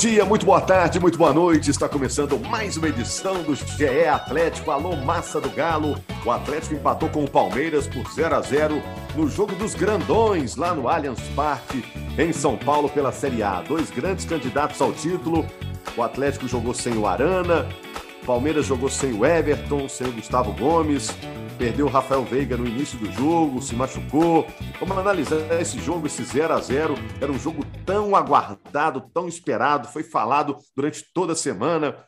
Dia, muito boa tarde, muito boa noite. Está começando mais uma edição do GE Atlético. Alô, massa do Galo. O Atlético empatou com o Palmeiras por 0 a 0 no jogo dos grandões lá no Allianz Parque, em São Paulo, pela Série A. Dois grandes candidatos ao título. O Atlético jogou sem o Arana, Palmeiras jogou sem o Everton, sem o Gustavo Gomes perdeu o Rafael Veiga no início do jogo, se machucou. Vamos analisar esse jogo, esse 0 a 0 Era um jogo tão aguardado, tão esperado, foi falado durante toda a semana.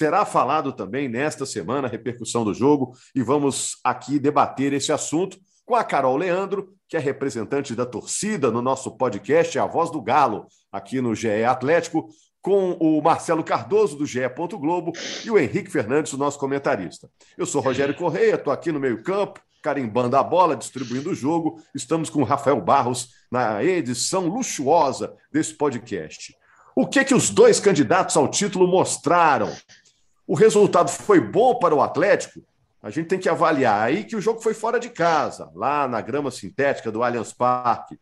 Será falado também nesta semana a repercussão do jogo e vamos aqui debater esse assunto com a Carol Leandro, que é representante da torcida no nosso podcast, a voz do Galo, aqui no GE Atlético, com o Marcelo Cardoso, do GE. Globo, e o Henrique Fernandes, o nosso comentarista. Eu sou Rogério Correia, estou aqui no meio-campo, carimbando a bola, distribuindo o jogo. Estamos com o Rafael Barros na edição luxuosa desse podcast. O que que os dois candidatos ao título mostraram? O resultado foi bom para o Atlético? A gente tem que avaliar aí que o jogo foi fora de casa, lá na grama sintética do Allianz Parque.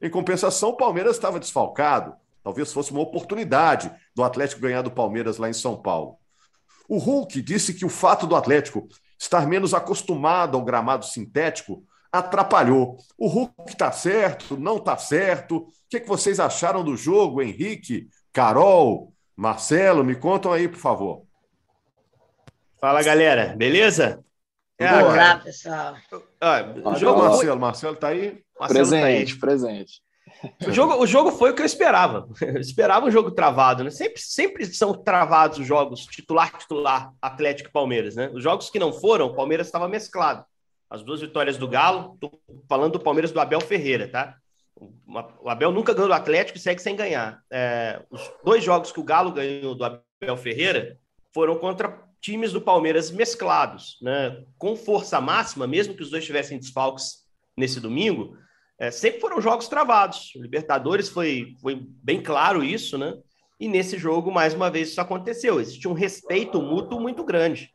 Em compensação, o Palmeiras estava desfalcado. Talvez fosse uma oportunidade do Atlético ganhar do Palmeiras lá em São Paulo. O Hulk disse que o fato do Atlético estar menos acostumado ao gramado sintético atrapalhou. O Hulk está certo, não está certo. O que, é que vocês acharam do jogo, Henrique, Carol, Marcelo? Me contam aí, por favor. Fala, galera. Beleza? Olá, pessoal. Ah, jogo, Marcelo. Marcelo está aí? Marcelo presente, tá aí. presente. O jogo, o jogo foi o que eu esperava. Eu esperava um jogo travado, né? Sempre, sempre são travados os jogos titular, titular, Atlético e Palmeiras, né? Os jogos que não foram, o Palmeiras estava mesclado. As duas vitórias do Galo, tô falando do Palmeiras do Abel Ferreira, tá? O Abel nunca ganhou do Atlético e segue sem ganhar. É, os dois jogos que o Galo ganhou do Abel Ferreira foram contra times do Palmeiras mesclados, né? Com força máxima, mesmo que os dois tivessem desfalques nesse domingo, é, sempre foram jogos travados. O Libertadores foi, foi bem claro isso, né? E nesse jogo, mais uma vez, isso aconteceu. Existe um respeito mútuo muito grande.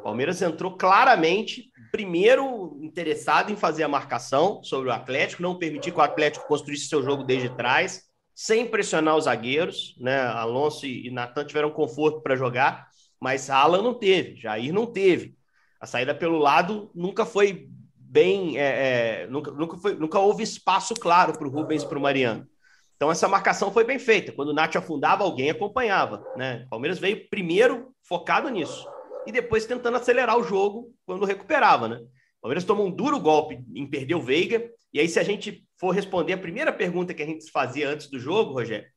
O Palmeiras entrou claramente, primeiro interessado em fazer a marcação sobre o Atlético, não permitir que o Atlético construísse seu jogo desde trás, sem pressionar os zagueiros. Né? Alonso e Natan tiveram conforto para jogar, mas Alan não teve, Jair não teve. A saída pelo lado nunca foi bem. É, é, nunca, nunca, foi, nunca houve espaço claro para o Rubens e para o Mariano. Então, essa marcação foi bem feita. Quando o Nath afundava, alguém acompanhava. Né? O Palmeiras veio primeiro focado nisso. E depois tentando acelerar o jogo quando recuperava. Né? O Palmeiras tomou um duro golpe em perder o Veiga. E aí, se a gente for responder a primeira pergunta que a gente fazia antes do jogo, Rogério,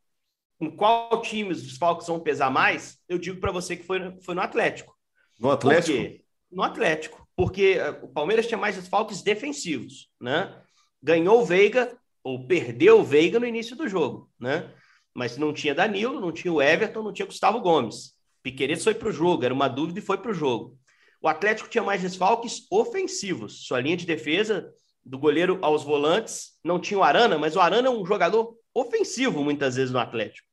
com qual time os desfalques vão pesar mais, eu digo para você que foi, foi no Atlético. No Atlético? No Atlético porque eh, o Palmeiras tinha mais desfalques defensivos, né? Ganhou o Veiga, ou perdeu o Veiga no início do jogo, né? Mas não tinha Danilo, não tinha o Everton, não tinha Gustavo Gomes. Piqueires foi para o jogo, era uma dúvida e foi para o jogo. O Atlético tinha mais desfalques ofensivos. Sua linha de defesa, do goleiro aos volantes, não tinha o Arana, mas o Arana é um jogador ofensivo muitas vezes no Atlético.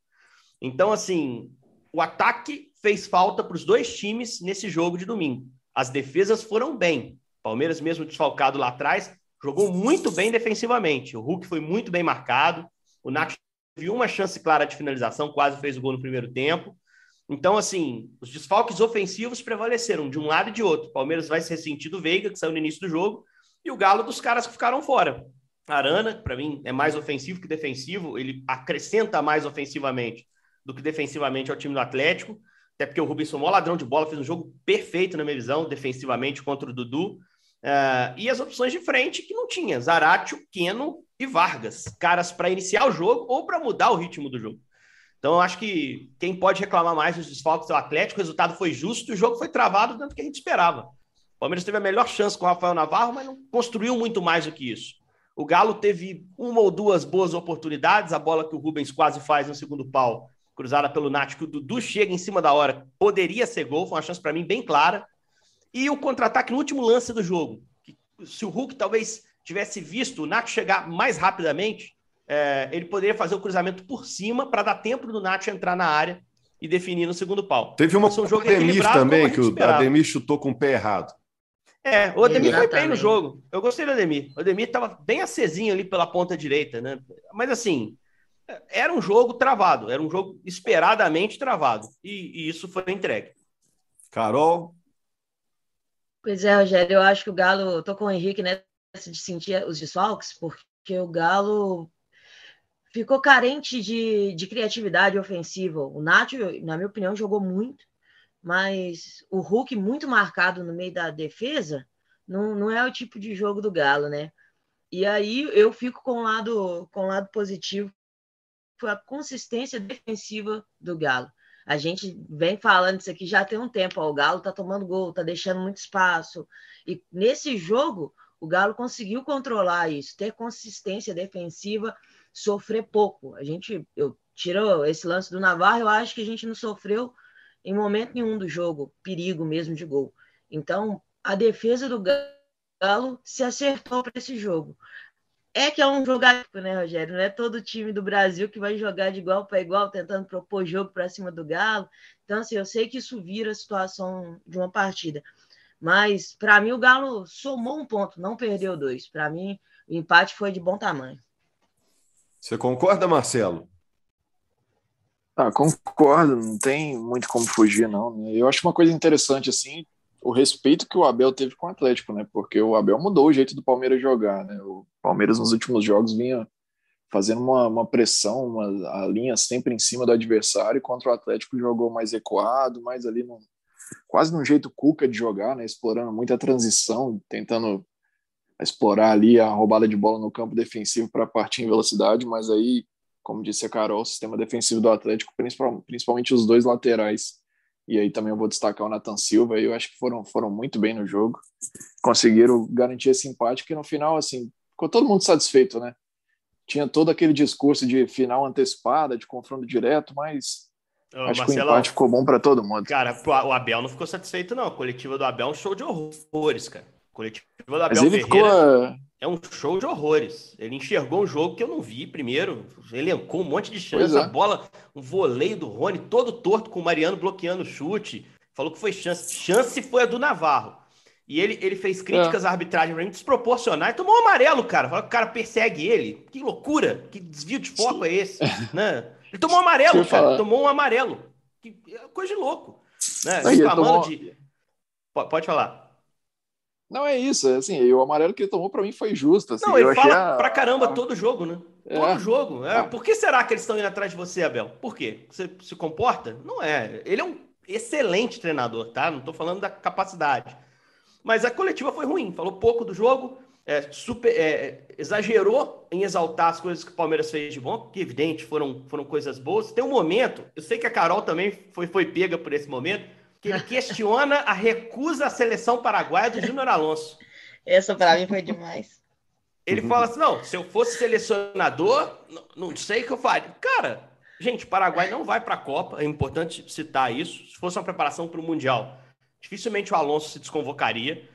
Então, assim, o ataque fez falta para os dois times nesse jogo de domingo. As defesas foram bem. Palmeiras, mesmo desfalcado lá atrás, jogou muito bem defensivamente. O Hulk foi muito bem marcado. O Nath teve uma chance clara de finalização, quase fez o gol no primeiro tempo. Então, assim, os desfalques ofensivos prevaleceram de um lado e de outro. Palmeiras vai se ressentir do Veiga, que saiu no início do jogo, e o Galo dos caras que ficaram fora. Arana, para mim, é mais ofensivo que defensivo, ele acrescenta mais ofensivamente do que defensivamente ao time do Atlético. Até porque o Rubens maior ladrão de bola, fez um jogo perfeito na minha visão, defensivamente contra o Dudu. Uh, e as opções de frente que não tinha: Zaratio, Keno e Vargas. Caras para iniciar o jogo ou para mudar o ritmo do jogo. Então, eu acho que quem pode reclamar mais dos desfalques é o Atlético. O resultado foi justo o jogo foi travado tanto que a gente esperava. O Palmeiras teve a melhor chance com o Rafael Navarro, mas não construiu muito mais do que isso. O Galo teve uma ou duas boas oportunidades, a bola que o Rubens quase faz no segundo pau cruzada pelo Nath, que o Dudu chega em cima da hora, poderia ser gol, foi uma chance para mim bem clara. E o contra-ataque no último lance do jogo. Se o Hulk talvez tivesse visto o Nath chegar mais rapidamente, é, ele poderia fazer o cruzamento por cima para dar tempo do Nath entrar na área e definir no segundo pau. Teve uma então, um jogo Ademir também, que o Ademir chutou com o pé errado. É, o Ademir Exatamente. foi bem no jogo. Eu gostei do Ademir. O Ademir estava bem acesinho ali pela ponta direita, né? Mas assim, Era um jogo travado, era um jogo esperadamente travado. E, e isso foi entregue. Carol? Pois é, Rogério, eu acho que o Galo, tô com o Henrique nessa de sentir os desfalques, porque o Galo ficou carente de, de criatividade ofensiva. O Nacho, na minha opinião, jogou muito, mas o Hulk muito marcado no meio da defesa não, não é o tipo de jogo do Galo, né? E aí eu fico com o lado, com o lado positivo, foi a consistência defensiva do Galo. A gente vem falando isso aqui já tem um tempo. Ó, o Galo tá tomando gol, tá deixando muito espaço. E nesse jogo, o Galo conseguiu controlar isso, ter consistência defensiva, sofrer pouco. A gente, eu tiro esse lance do Navarro, eu acho que a gente não sofreu em momento nenhum do jogo, perigo mesmo de gol. Então, a defesa do Galo se acertou para esse jogo. É que é um jogador, né, Rogério? Não é todo time do Brasil que vai jogar de igual para igual, tentando propor jogo para cima do Galo. Então, assim, eu sei que isso vira a situação de uma partida. Mas, para mim, o Galo somou um ponto, não perdeu dois. Para mim, o empate foi de bom tamanho. Você concorda, Marcelo? Ah, concordo, não tem muito como fugir, não. Né? Eu acho uma coisa interessante, assim, o respeito que o Abel teve com o Atlético, né? Porque o Abel mudou o jeito do Palmeiras jogar, né? O Palmeiras nos últimos jogos vinha fazendo uma, uma pressão, uma, a linha sempre em cima do adversário, contra o Atlético jogou mais ecoado, mais ali quase num jeito cuca de jogar, né? Explorando muita transição, tentando explorar ali a roubada de bola no campo defensivo para partir em velocidade, mas aí, como disse a Carol, o sistema defensivo do Atlético, principalmente os dois laterais, e aí também eu vou destacar o Nathan Silva, eu acho que foram, foram muito bem no jogo, conseguiram garantir esse empate, que no final, assim, ficou todo mundo satisfeito, né? Tinha todo aquele discurso de final antecipada, de confronto direto, mas Ô, acho Marcelo, que o empate ficou bom para todo mundo. Cara, o Abel não ficou satisfeito, não. A coletiva do Abel é um show de horrores, cara. Coletiva do Abel ele Ferreira ficou... é um show de horrores. Ele enxergou um jogo que eu não vi primeiro, elencou um monte de chance, é. a bola, um voleio do Rony, todo torto com o Mariano bloqueando o chute. Falou que foi chance. Chance foi a do Navarro. E ele, ele fez críticas é. à arbitragem pra mim desproporcionais. Tomou um amarelo, cara. Falou que o cara persegue ele. Que loucura. Que desvio de foco é esse? né? Ele tomou um amarelo, cara. Falar. Tomou um amarelo. Que é coisa de louco. Né? Aí, tomou... de. Pode falar. Não é isso, é assim, o amarelo que ele tomou para mim foi justo. Assim, não, ele fala a... pra caramba todo jogo, né? É. Todo jogo. É. Por que será que eles estão indo atrás de você, Abel? Por quê? Você se comporta? Não é. Ele é um excelente treinador, tá? Não tô falando da capacidade. Mas a coletiva foi ruim, falou pouco do jogo, é, super, é, exagerou em exaltar as coisas que o Palmeiras fez de bom, que evidente foram, foram coisas boas. Tem um momento, eu sei que a Carol também foi, foi pega por esse momento, que ele questiona a recusa à seleção paraguaia do Júnior Alonso. Essa para mim foi demais. Ele fala assim: não, se eu fosse selecionador, não, não sei o que eu faria. Cara, gente, o Paraguai não vai para a Copa, é importante citar isso. Se fosse uma preparação para o Mundial, dificilmente o Alonso se desconvocaria.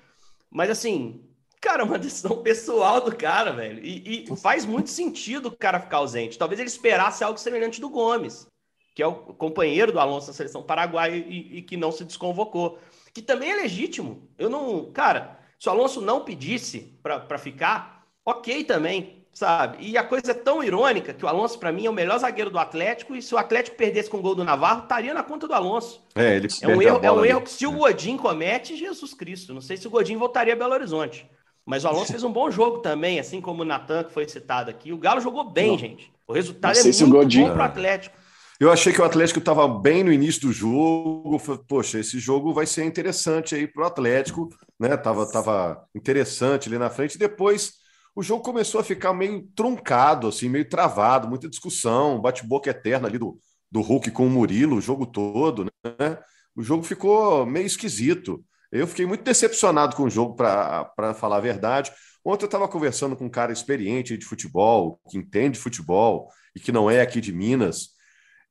Mas assim, cara, é uma decisão pessoal do cara, velho. E, e, faz muito sentido o cara ficar ausente. Talvez ele esperasse algo semelhante do Gomes, que é o companheiro do Alonso na seleção paraguaia e, e que não se desconvocou. Que também é legítimo. Eu não. Cara, se o Alonso não pedisse para ficar, ok também sabe? E a coisa é tão irônica que o Alonso, para mim, é o melhor zagueiro do Atlético, e se o Atlético perdesse com o gol do Navarro, estaria na conta do Alonso. É, ele é um erro, é um erro que se o Godin comete, Jesus Cristo. Não sei se o Godin voltaria a Belo Horizonte. Mas o Alonso fez um bom jogo também, assim como o Natan, que foi citado aqui. O Galo jogou bem, não. gente. O resultado é muito Godin... bom para o Atlético. Eu achei que o Atlético estava bem no início do jogo. Poxa, esse jogo vai ser interessante aí para o Atlético, né? Tava, tava interessante ali na frente. Depois o jogo começou a ficar meio truncado, assim, meio travado, muita discussão, bate-boca eterna ali do, do Hulk com o Murilo, o jogo todo, né? O jogo ficou meio esquisito. Eu fiquei muito decepcionado com o jogo, para falar a verdade. Ontem eu estava conversando com um cara experiente de futebol, que entende futebol e que não é aqui de Minas.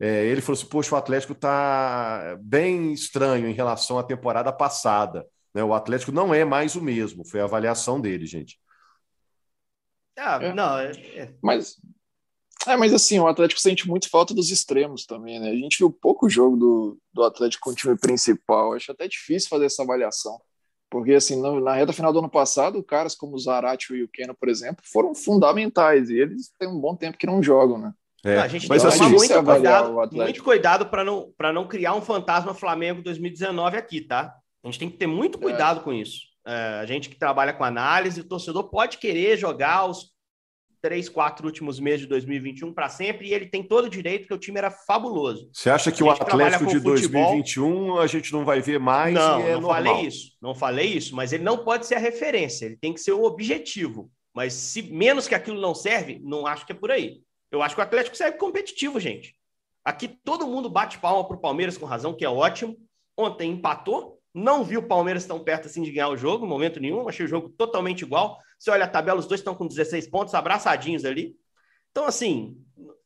É, ele falou assim: Poxa, o Atlético está bem estranho em relação à temporada passada. Né? O Atlético não é mais o mesmo, foi a avaliação dele, gente. Ah, é. não, é, é. Mas, é, mas assim, o Atlético sente muito falta dos extremos também, né? A gente viu pouco jogo do, do Atlético com o time principal. Acho até difícil fazer essa avaliação. Porque, assim, na, na reta final do ano passado, caras como o Zarate e o Keno, por exemplo, foram fundamentais. E eles têm um bom tempo que não jogam, né? É, não, a gente mas tem que assim, tomar muito cuidado, muito cuidado para não, não criar um fantasma Flamengo 2019 aqui, tá? A gente tem que ter muito é. cuidado é. com isso. É, a gente que trabalha com análise, o torcedor pode querer jogar os três, quatro últimos meses de 2021 para sempre, e ele tem todo o direito, que o time era fabuloso. Você acha que o Atlético de 2021 a gente não vai ver mais? Não, é não normal. falei isso. Não falei isso, mas ele não pode ser a referência, ele tem que ser o objetivo. Mas se menos que aquilo não serve, não acho que é por aí. Eu acho que o Atlético serve competitivo, gente. Aqui todo mundo bate palma para o Palmeiras com razão, que é ótimo. Ontem empatou, não vi o Palmeiras tão perto assim de ganhar o jogo, momento nenhum. Achei o jogo totalmente igual. Você olha a tabela, os dois estão com 16 pontos, abraçadinhos ali. Então, assim,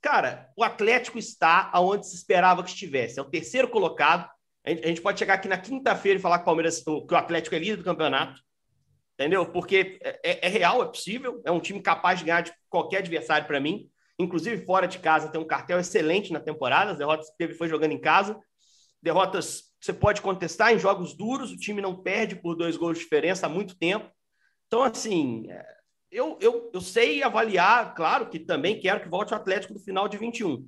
cara, o Atlético está aonde se esperava que estivesse. É o terceiro colocado. A gente pode chegar aqui na quinta-feira e falar que o Palmeiras, que o Atlético é líder do campeonato. Entendeu? Porque é, é, é real, é possível. É um time capaz de ganhar de qualquer adversário para mim. Inclusive, fora de casa, tem um cartel excelente na temporada. As derrotas que teve foi jogando em casa. Derrotas você pode contestar em jogos duros, o time não perde por dois gols de diferença há muito tempo. Então, assim, é, eu, eu, eu sei avaliar, claro que também quero que volte o Atlético no final de 21.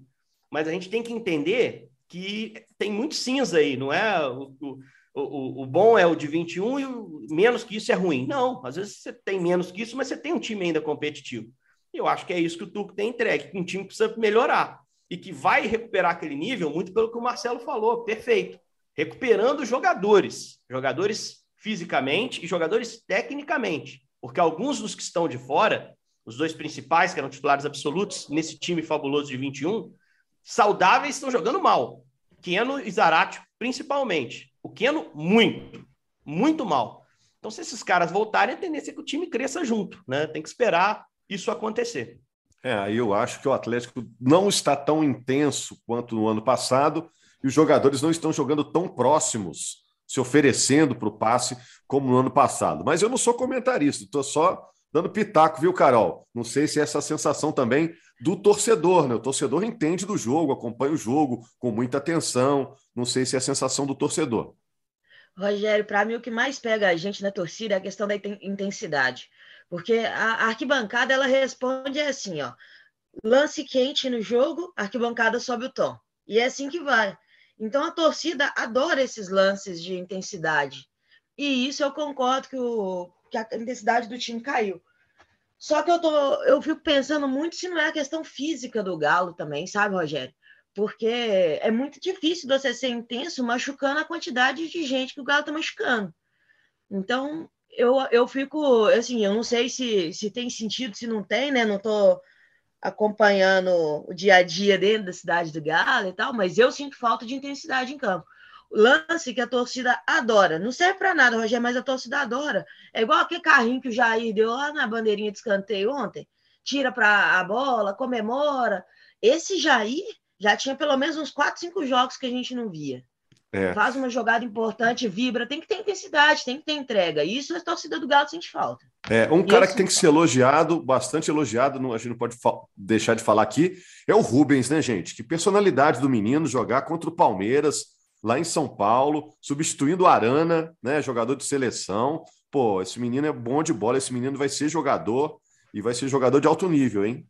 Mas a gente tem que entender que tem muito cinza aí, não é? O, o, o, o bom é o de 21 e o, menos que isso é ruim. Não, às vezes você tem menos que isso, mas você tem um time ainda competitivo. Eu acho que é isso que o Turco tem entregue, que um time precisa melhorar e que vai recuperar aquele nível, muito pelo que o Marcelo falou, perfeito recuperando jogadores, jogadores fisicamente e jogadores tecnicamente, porque alguns dos que estão de fora, os dois principais, que eram titulares absolutos nesse time fabuloso de 21, saudáveis estão jogando mal. Keno e Zarate, principalmente. O Keno, muito, muito mal. Então, se esses caras voltarem, a tendência é que o time cresça junto, né? Tem que esperar isso acontecer. É, aí eu acho que o Atlético não está tão intenso quanto no ano passado, e os jogadores não estão jogando tão próximos, se oferecendo para o passe como no ano passado. Mas eu não sou comentarista, estou só dando pitaco, viu, Carol? Não sei se é essa sensação também do torcedor, né? O torcedor entende do jogo, acompanha o jogo com muita atenção. Não sei se é a sensação do torcedor. Rogério, para mim o que mais pega a gente na torcida é a questão da intensidade. Porque a arquibancada ela responde assim, ó, lance quente no jogo, arquibancada sobe o tom. E é assim que vai. Então a torcida adora esses lances de intensidade. E isso eu concordo que, o, que a intensidade do time caiu. Só que eu, tô, eu fico pensando muito se não é a questão física do Galo também, sabe, Rogério? Porque é muito difícil você ser intenso machucando a quantidade de gente que o Galo está machucando. Então, eu, eu fico, assim, eu não sei se, se tem sentido, se não tem, né? Não estou acompanhando o dia a dia dentro da cidade do Galo e tal, mas eu sinto falta de intensidade em campo. Lance que a torcida adora, não serve para nada, Rogério, mas a torcida adora. É igual aquele carrinho que o Jair deu lá na bandeirinha de escanteio ontem, tira para a bola, comemora. Esse Jair já tinha pelo menos uns 4, 5 jogos que a gente não via. É. Faz uma jogada importante, vibra, tem que ter intensidade, tem que ter entrega. Isso a torcida do Galo sente falta. É, um cara que tem que ser elogiado, bastante elogiado, não, a gente não pode deixar de falar aqui, é o Rubens, né, gente? Que personalidade do menino jogar contra o Palmeiras, lá em São Paulo, substituindo o Arana, né? Jogador de seleção. Pô, esse menino é bom de bola, esse menino vai ser jogador e vai ser jogador de alto nível, hein?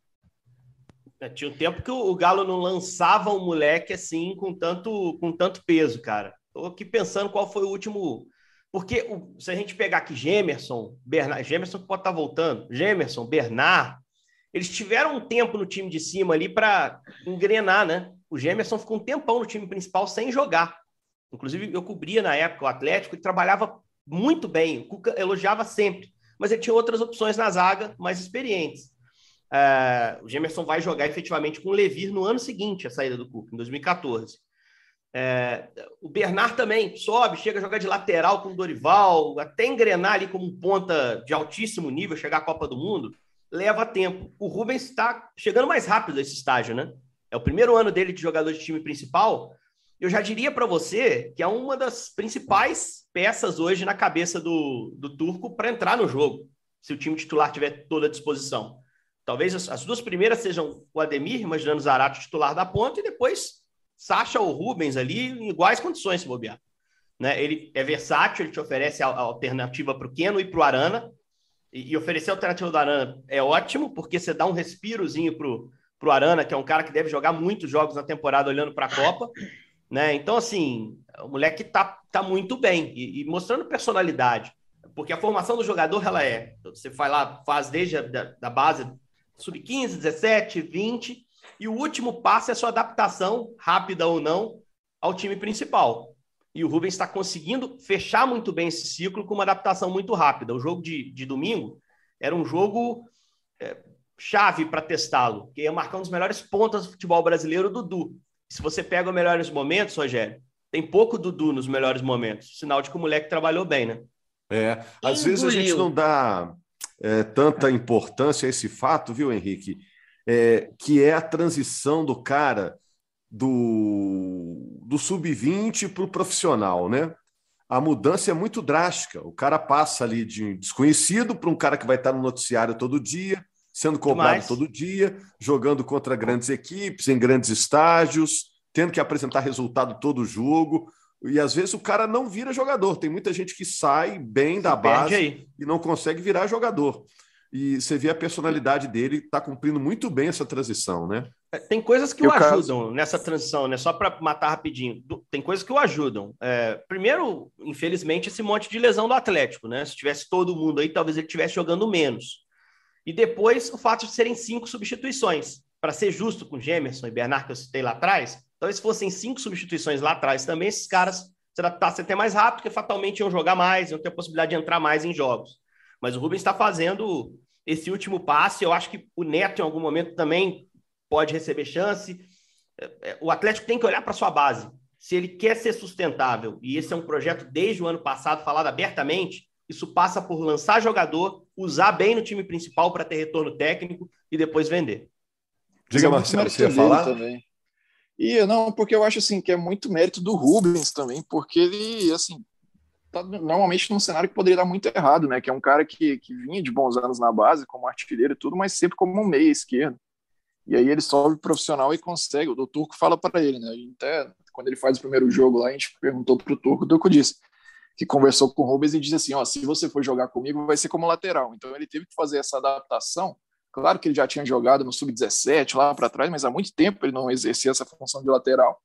É, tinha um tempo que o, Galo não lançava um moleque assim com tanto, com tanto peso, cara. Tô aqui pensando qual foi o último. Porque o, se a gente pegar aqui Gemerson, Bernard, Gemerson pode estar tá voltando, Gemerson, Bernard, eles tiveram um tempo no time de cima ali para engrenar, né? O Gemerson ficou um tempão no time principal sem jogar. Inclusive, eu cobria na época o Atlético e trabalhava muito bem. O Cuca elogiava sempre, mas ele tinha outras opções na zaga mais experientes. Uh, o Gemerson vai jogar efetivamente com o Levir no ano seguinte, a saída do Cuca, em 2014. É, o Bernard também sobe, chega a jogar de lateral com o Dorival, até engrenar ali como ponta de altíssimo nível, chegar à Copa do Mundo, leva tempo. O Rubens está chegando mais rápido a esse estágio, né? É o primeiro ano dele de jogador de time principal. Eu já diria para você que é uma das principais peças hoje na cabeça do, do Turco para entrar no jogo, se o time titular tiver toda a disposição. Talvez as, as, duas primeiras sejam o Ademir, imaginando Zarato titular da ponta, e depois Sacha ou Rubens ali em iguais condições, se bobear. Né? Ele é versátil, ele te oferece a, a alternativa para o Keno e para o Arana. E, e, oferecer a alternativa do Arana é ótimo, porque você dá um respirozinho para para o Arana, que é um cara que deve jogar muitos jogos na temporada olhando para a Copa. Né? Então, assim, o moleque tá, tá muito bem e, e, mostrando personalidade. Porque a formação do jogador, ela é. Você vai lá, faz desde a da, da base sub-15, 17, 20, e o último passo é a sua adaptação, rápida ou não, ao time principal. E o Rubens está conseguindo fechar muito bem esse ciclo com uma adaptação muito rápida. O jogo de, de domingo era um jogo é, chave para testá-lo, que ia marcar um dos melhores pontas do futebol brasileiro, o Dudu. Se você pega os melhores momentos, Rogério, tem pouco Dudu nos melhores momentos. Sinal de que o moleque trabalhou bem, né? É, às vezes a gente não dá é, tanta importância a esse fato, viu, Henrique? É, que é a transição do cara do, do sub-20 para o profissional, né? A mudança é muito drástica. O cara passa ali de desconhecido para um cara que vai estar no noticiário todo dia, sendo cobrado Demais. todo dia, jogando contra grandes equipes, em grandes estágios, tendo que apresentar resultado todo jogo. E às vezes o cara não vira jogador. Tem muita gente que sai bem da base e não consegue virar jogador. E você vê a personalidade dele, está cumprindo muito bem essa transição, né? É, tem coisas que o, o ajudam caso... nessa transição, né? Só para matar rapidinho. Tem coisas que o ajudam. É, primeiro, infelizmente, esse monte de lesão do Atlético, né? Se tivesse todo mundo aí, talvez ele estivesse jogando menos. E depois, o fato de serem cinco substituições. Para ser justo com Gemerson e Bernard, que eu citei lá atrás, Talvez fossem cinco substituições lá atrás também, esses caras se adaptassem até mais rápido, porque fatalmente iam jogar mais, iam ter a possibilidade de entrar mais em jogos. Mas o Rubens está fazendo esse último passe. Eu acho que o Neto, em algum momento, também pode receber chance. É, é, o Atlético tem que olhar para sua base. Se ele quer ser sustentável, e esse é um projeto desde o ano passado falado abertamente, isso passa por lançar jogador, usar bem no time principal para ter retorno técnico e depois vender. Diga, Marcelo, você ia falar? Também. E não, porque eu acho assim que é muito mérito do Rubens também, porque ele assim tá normalmente num cenário que poderia dar muito errado, né? Que é um cara que, que vinha de bons anos na base, como artilheiro e tudo, mas sempre como um meia esquerdo. E aí ele sobe profissional e consegue. O Turco fala para ele, né? Até quando ele faz o primeiro jogo lá, a gente perguntou pro Turco, o Turco disse que conversou com o Rubens e disse assim: ó, se você for jogar comigo, vai ser como lateral. Então ele teve que fazer essa adaptação Claro que ele já tinha jogado no sub-17 lá para trás, mas há muito tempo ele não exercia essa função de lateral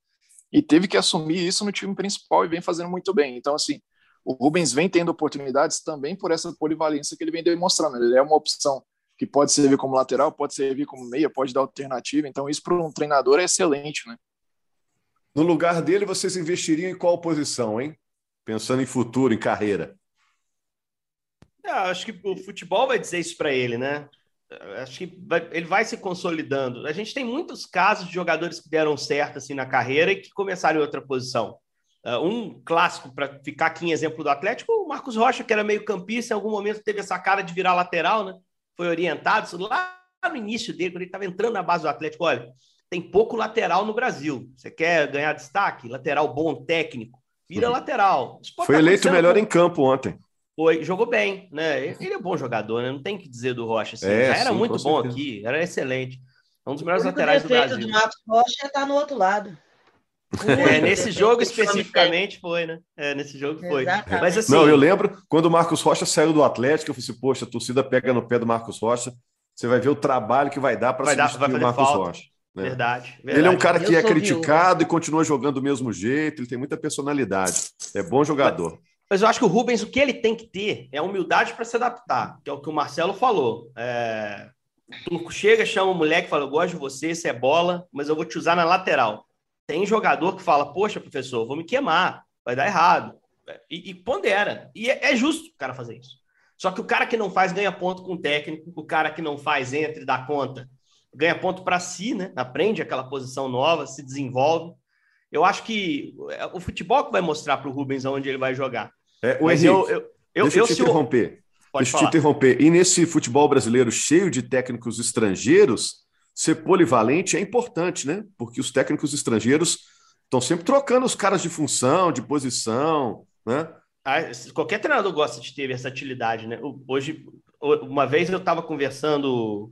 e teve que assumir isso no time principal e vem fazendo muito bem. Então, assim, o Rubens vem tendo oportunidades também por essa polivalência que ele vem demonstrando. Ele é uma opção que pode servir como lateral, pode servir como meia, pode dar alternativa. Então, isso para um treinador é excelente, né? No lugar dele, vocês investiriam em qual posição, hein? Pensando em futuro, em carreira. É, acho que o futebol vai dizer isso para ele, né? Acho que vai, ele vai se consolidando. A gente tem muitos casos de jogadores que deram certo assim na carreira e que começaram em outra posição. Uh, um clássico para ficar aqui em exemplo do Atlético, o Marcos Rocha, que era meio campista, em algum momento teve essa cara de virar lateral, né? Foi orientado lá no início dele, quando ele estava entrando na base do Atlético. Olha, tem pouco lateral no Brasil. Você quer ganhar destaque? Lateral bom, técnico, vira uhum. lateral. Foi eleito melhor em campo ontem. Foi, jogou bem, né? Ele é bom jogador, né? Não tem que dizer do Rocha. Assim. É, Já era sim, muito bom certeza. aqui, era excelente. É um dos melhores laterais do Brasil. O do Marcos Rocha está no outro lado. É, nesse jogo especificamente foi, né? É, nesse jogo foi. Mas, assim, Não, eu lembro quando o Marcos Rocha saiu do Atlético, eu falei assim, poxa, a torcida pega no pé do Marcos Rocha, você vai ver o trabalho que vai dar para substituir dar, o Marcos falta. Rocha. Né? Verdade, verdade, Ele é um cara que eu é criticado viu. e continua jogando do mesmo jeito, ele tem muita personalidade. É bom jogador. Mas eu acho que o Rubens, o que ele tem que ter é humildade para se adaptar, que é o que o Marcelo falou. É... Tu chega, chama o moleque fala: Eu gosto de você, você é bola, mas eu vou te usar na lateral. Tem jogador que fala: Poxa, professor, vou me queimar, vai dar errado. E, e pondera. E é, é, justo o cara fazer isso. Só que o cara que não faz ganha ponto com o técnico, o cara que não faz entra e dá conta, ganha ponto para si, né? Aprende aquela posição nova, se desenvolve. Eu acho que é o futebol que vai mostrar para o Rubens aonde ele vai jogar. É, o Henrique, eu, eu, eu, deixa eu, te interromper. Pode deixa eu te interromper. E nesse futebol brasileiro cheio de técnicos estrangeiros, ser polivalente é importante, né? Porque os técnicos estrangeiros estão sempre trocando os caras de função, de posição, né? Ah, qualquer treinador gosta de ter versatilidade, né? Hoje, uma vez eu estava conversando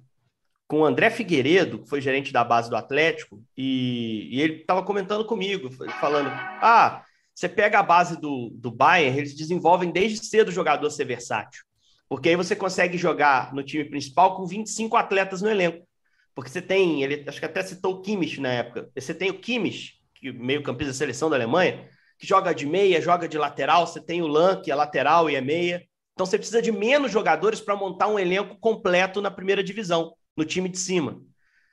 com o André Figueiredo, que foi gerente da base do Atlético, e, e ele estava comentando comigo, falando: Ah, você pega a base do, do Bayern, eles desenvolvem desde cedo o jogador ser versátil. Porque aí você consegue jogar no time principal com 25 atletas no elenco. Porque você tem, ele acho que até citou o Kimmich na época. Você tem o Kimmich, que meio campista da seleção da Alemanha, que joga de meia, joga de lateral. Você tem o Lan, que é lateral e é meia. Então você precisa de menos jogadores para montar um elenco completo na primeira divisão, no time de cima.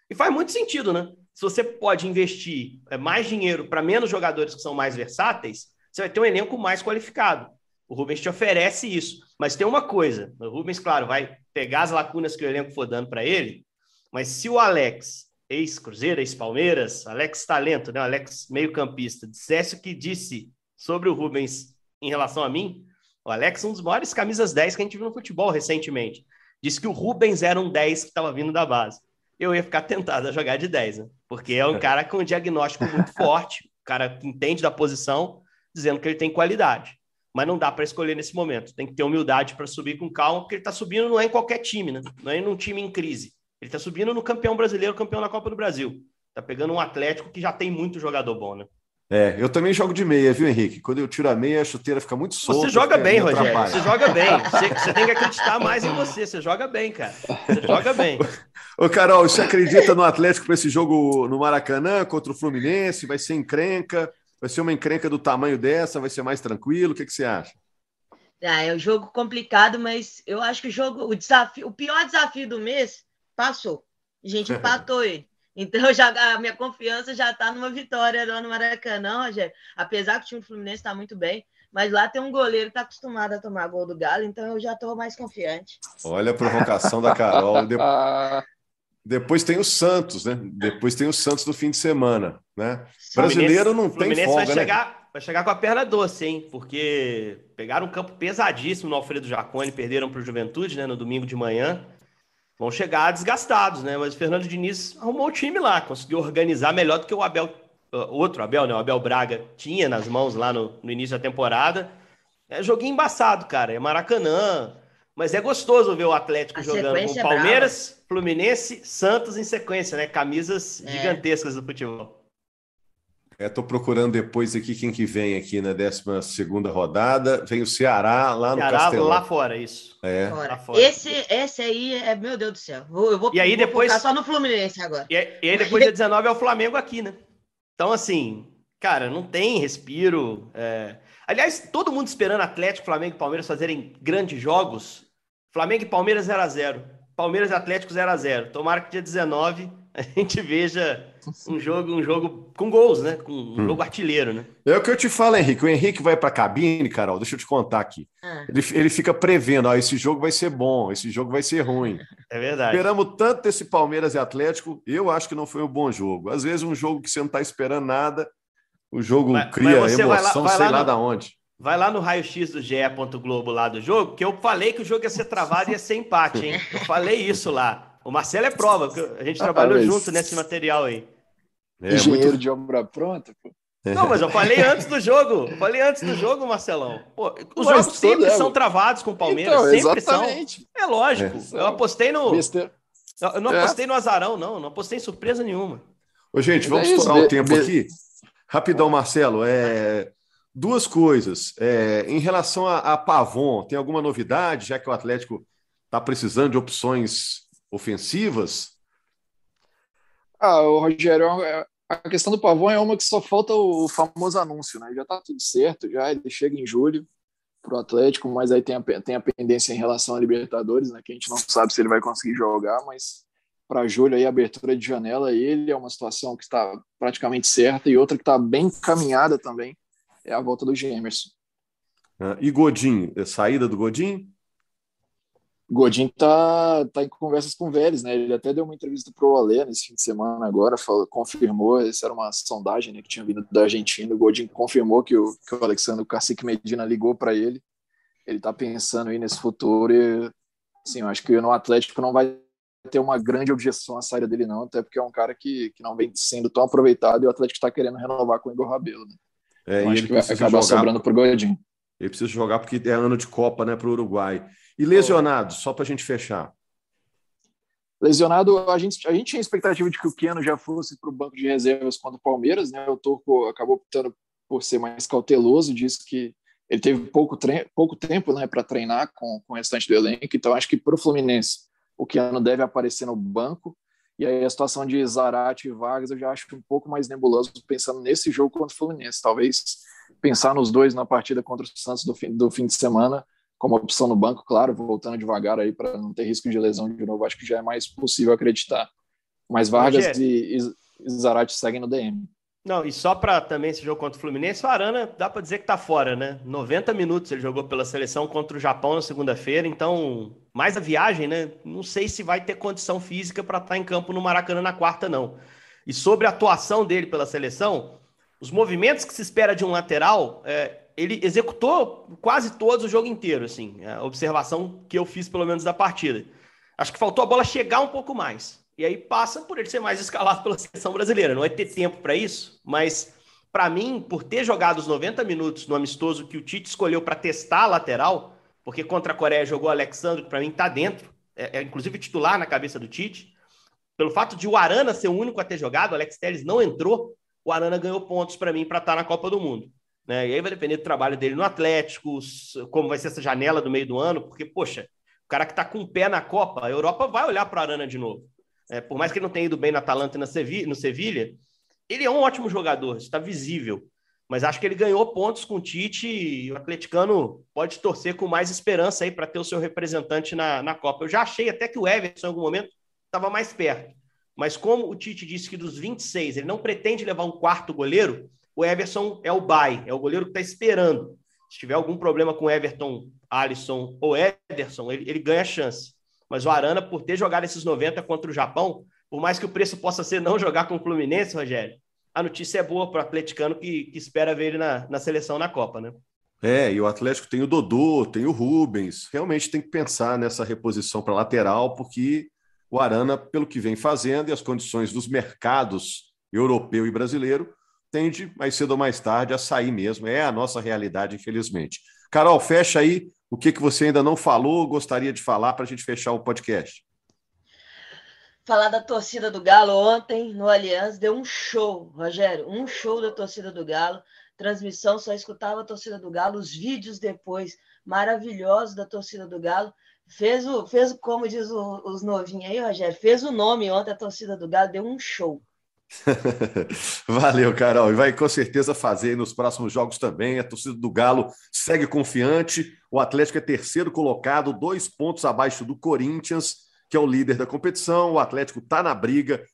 E faz muito sentido, né? Se você pode investir é, mais dinheiro para menos jogadores que são mais versáteis, você vai ter um elenco mais qualificado. O Rubens te oferece isso. Mas tem uma coisa: o Rubens, claro, vai pegar as lacunas que o elenco for dando para ele, mas se o Alex, ex-Cruzeiro, ex-Palmeiras, Alex Talento, né, Alex meio-campista, dissesse o que disse sobre o Rubens em relação a mim, o Alex um dos maiores camisas 10 que a gente viu no futebol recentemente. Disse que o Rubens era um 10 que estava vindo da base. Eu ia ficar tentado a jogar de 10, né? Porque é um cara com um diagnóstico muito forte, um cara que entende da posição, dizendo que ele tem qualidade mas não dá para escolher nesse momento. Tem que ter humildade para subir com calma, porque ele está subindo não é em qualquer time, né? Não é num time em crise. Ele está subindo no campeão brasileiro, campeão da Copa do Brasil. Está pegando um Atlético que já tem muito jogador bom, né? É, eu também jogo de meia, viu, Henrique? Quando eu tiro a meia, a chuteira fica muito solta. Você joga bem, Rogério. Você joga bem. Você, você, tem que acreditar mais em você. Você joga bem, cara. Você joga bem. Ô, Carol, você acredita no Atlético para esse jogo no Maracanã contra o Fluminense? Vai ser encrenca? Vai ser uma encrenca do tamanho dessa? Vai ser mais tranquilo? O que, que você acha? Ah, é um jogo complicado, mas eu acho que o jogo, o desafio, o pior desafio do mês passou. A gente empatou ele. Então já, a minha confiança já está numa vitória lá no Maracanã, Rogério. Apesar que o time do Fluminense está muito bem, mas lá tem um goleiro que está acostumado a tomar gol do Galo, então eu já estou mais confiante. Olha a provocação da Carol. Depois tem o Santos, né? Depois tem o Santos no fim de semana, né? Brasileiro não tem Fluminense folga, vai né? chegar, vai chegar com a perna doce, hein? Porque pegaram um campo pesadíssimo no Alfredo Jaconi, perderam para o Juventude, né? No domingo de manhã. Vão chegar desgastados, né? Mas o Fernando Diniz arrumou o time lá, conseguiu organizar melhor do que o Abel, uh, outro Abel, né? O Abel Braga tinha nas mãos lá no, no início da temporada. É joguinho embaçado, cara. É Maracanã, mas é gostoso ver o Atlético a jogando com é Palmeiras, é Fluminense, Santos em sequência, né? Camisas é. gigantescas do futebol. É, tô procurando depois aqui quem que vem aqui na 12 rodada. Vem o Ceará lá Ceará, no Castelão. lá fora, isso. É. Lá fora. Esse, esse aí é, meu Deus do céu. Eu vou, e aí vou depois só no Fluminense agora. E aí, e aí depois dia 19 é o Flamengo aqui, né? Então, assim, cara, não tem respiro. É... Aliás, todo mundo esperando Atlético, Flamengo e Palmeiras fazerem grandes jogos Flamengo e Palmeiras 0 a 0 Palmeiras e Atlético 0 a 0 Tomara que dia 19 a gente veja um jogo, um jogo com gols, né? Com um hum. jogo artilheiro, né? É o que eu te falo, Henrique. O Henrique vai para a cabine, Carol. Deixa eu te contar aqui. Ah. Ele, ele fica prevendo: ó, esse jogo vai ser bom, esse jogo vai ser ruim. É verdade. Esperamos tanto desse Palmeiras e Atlético. Eu acho que não foi um bom jogo. Às vezes, um jogo que você não está esperando nada, o jogo mas, cria mas emoção, vai lá, vai sei lá, lá no... da onde. Vai lá no raio-x do GE. Globo lá do jogo, que eu falei que o jogo ia ser travado e ia ser empate, hein? Eu falei isso lá. O Marcelo é prova, a gente trabalhou ah, junto nesse material aí. É, Engenheiro muito... de obra pronta, pô. Não, mas eu falei antes do jogo. Eu falei antes do jogo, Marcelão. Pô, os mas jogos sempre é, são travados com o Palmeiras. Então, sempre exatamente. são. É lógico. É. Eu apostei no. Eu não é. apostei é. no azarão, não. Não apostei em surpresa nenhuma. Ô, gente, vamos é estourar o tempo aqui. Rapidão, Marcelo. É... Duas coisas. É, em relação a, a, Pavon, tem alguma novidade, já que o Atlético está precisando de opções ofensivas? Ah, o Rogério, a questão do Pavon é uma que só falta o famoso anúncio, né? Já está tudo certo, já ele chega em julho para o Atlético, mas aí tem a, tem a pendência em relação a Libertadores, né? Que a gente não sabe se ele vai conseguir jogar, mas para julho aí abertura de janela ele é uma situação que está praticamente certa e outra que está bem caminhada também é a volta do Gemerson. Ah, e Godin, é saída do Godin? Godin tá, tá em conversas com o Vélez, né? Ele até deu uma entrevista para o Alê nesse fim de semana agora, falou, confirmou, essa era uma sondagem né, que tinha vindo da Argentina. O Godin confirmou que o, que o Alexandre o Cacique Medina ligou para ele. Ele tá pensando aí nesse futuro e, assim, eu acho que no Atlético não vai ter uma grande objeção à saída dele, não, até porque é um cara que, que não vem sendo tão aproveitado e o Atlético está querendo renovar com o Igor Rabelo, né? É, e ele vai acabar jogar, sobrando para o Godinho. Ele precisa jogar porque é ano de Copa né, para o Uruguai. E lesionado, só para a gente fechar. Lesionado, a gente, a gente tinha expectativa de que o Keno já fosse para o banco de reservas contra o Palmeiras, né? O Turco acabou optando por ser mais cauteloso, disse que ele teve pouco, pouco tempo né, para treinar com, com o restante do elenco, então acho que para o Fluminense o Keno deve aparecer no banco E aí a situação de Zarate e Vargas eu já acho um pouco mais nebuloso pensando nesse jogo contra o Fluminense. Talvez pensar nos dois na partida contra o Santos do fim, do fim de semana como opção no banco, claro, voltando devagar aí para não ter risco de lesão de novo, acho que já é mais possível acreditar. Mas Vargas e, e Zarate seguem no DM. Não, e só para também esse jogo contra o Fluminense, o Arana dá para dizer que tá fora, né? 90 minutos ele jogou pela seleção contra o Japão na segunda-feira, então, mais a viagem, né? Não sei se vai ter condição física para estar tá em campo no Maracanã na quarta, não. E sobre a atuação dele pela seleção, os movimentos que se espera de um lateral, é, ele executou quase todos o jogo inteiro, assim, a observação que eu fiz pelo menos da partida. Acho que faltou a bola chegar um pouco mais. E aí passa por ele ser mais escalado pela seleção brasileira. Não vai ter tempo para isso, mas para mim, por ter jogado os 90 minutos no amistoso que o Tite escolheu para testar a lateral, porque contra a Coreia jogou o Alexandre, que para mim está dentro, é, é, inclusive titular na cabeça do Tite. Pelo fato de o Arana ser o único a ter jogado, o Alex Telles não entrou, o Arana ganhou pontos para mim para estar tá na Copa do Mundo. Né? E aí vai depender do trabalho dele no Atlético, como vai ser essa janela do meio do ano, porque, poxa, o cara que está com o pé na Copa, a Europa vai olhar para o Arana de novo. É, por mais que ele não tenha ido bem na Atalanta e na no Sevilha, ele é um ótimo jogador, está visível. Mas acho que ele ganhou pontos com o Tite e o atleticano pode torcer com mais esperança aí para ter o seu representante na, na Copa. Eu já achei até que o Everton, em algum momento, estava mais perto. Mas como o Tite disse que dos 26 ele não pretende levar um quarto goleiro, o Everson é o bye, é o goleiro que está esperando. Se tiver algum problema com Everton, Alisson ou Ederson, ele, ele ganha chance. Mas o Arana, por ter jogado esses 90 contra o Japão, por mais que o preço possa ser não jogar com o Fluminense, Rogério, a notícia é boa para o atleticano que, que espera ver ele na, na seleção na Copa, né? É, e o Atlético tem o Dodô, tem o Rubens. Realmente tem que pensar nessa reposição para lateral, porque o Arana, pelo que vem fazendo e as condições dos mercados europeu e brasileiro, tende mais cedo ou mais tarde a sair mesmo. É a nossa realidade, infelizmente. Carol, fecha aí o que, que você ainda não falou, gostaria de falar para a gente fechar o podcast. Falar da torcida do Galo ontem no Aliança deu um show, Rogério, um show da torcida do Galo. Transmissão só escutava a torcida do Galo, os vídeos depois maravilhosos da torcida do Galo. Fez o, fez como diz o, os novinhos aí, Rogério, fez o nome ontem a torcida do Galo, deu um show. Valeu, Carol. E vai com certeza fazer nos próximos jogos também. A torcida do Galo segue confiante. O Atlético é terceiro colocado, dois pontos abaixo do Corinthians, que é o líder da competição. O Atlético está na briga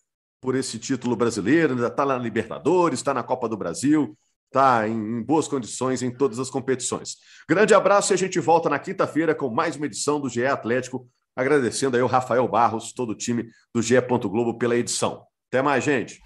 por esse título brasileiro, ainda está na Libertadores, está na Copa do Brasil, está em, em boas condições em todas as competições. Grande abraço e a gente volta na quinta-feira com mais uma edição do GE Atlético. Agradecendo aí o Rafael Barros, todo o time do GE. Globo pela edição. Até mais, gente.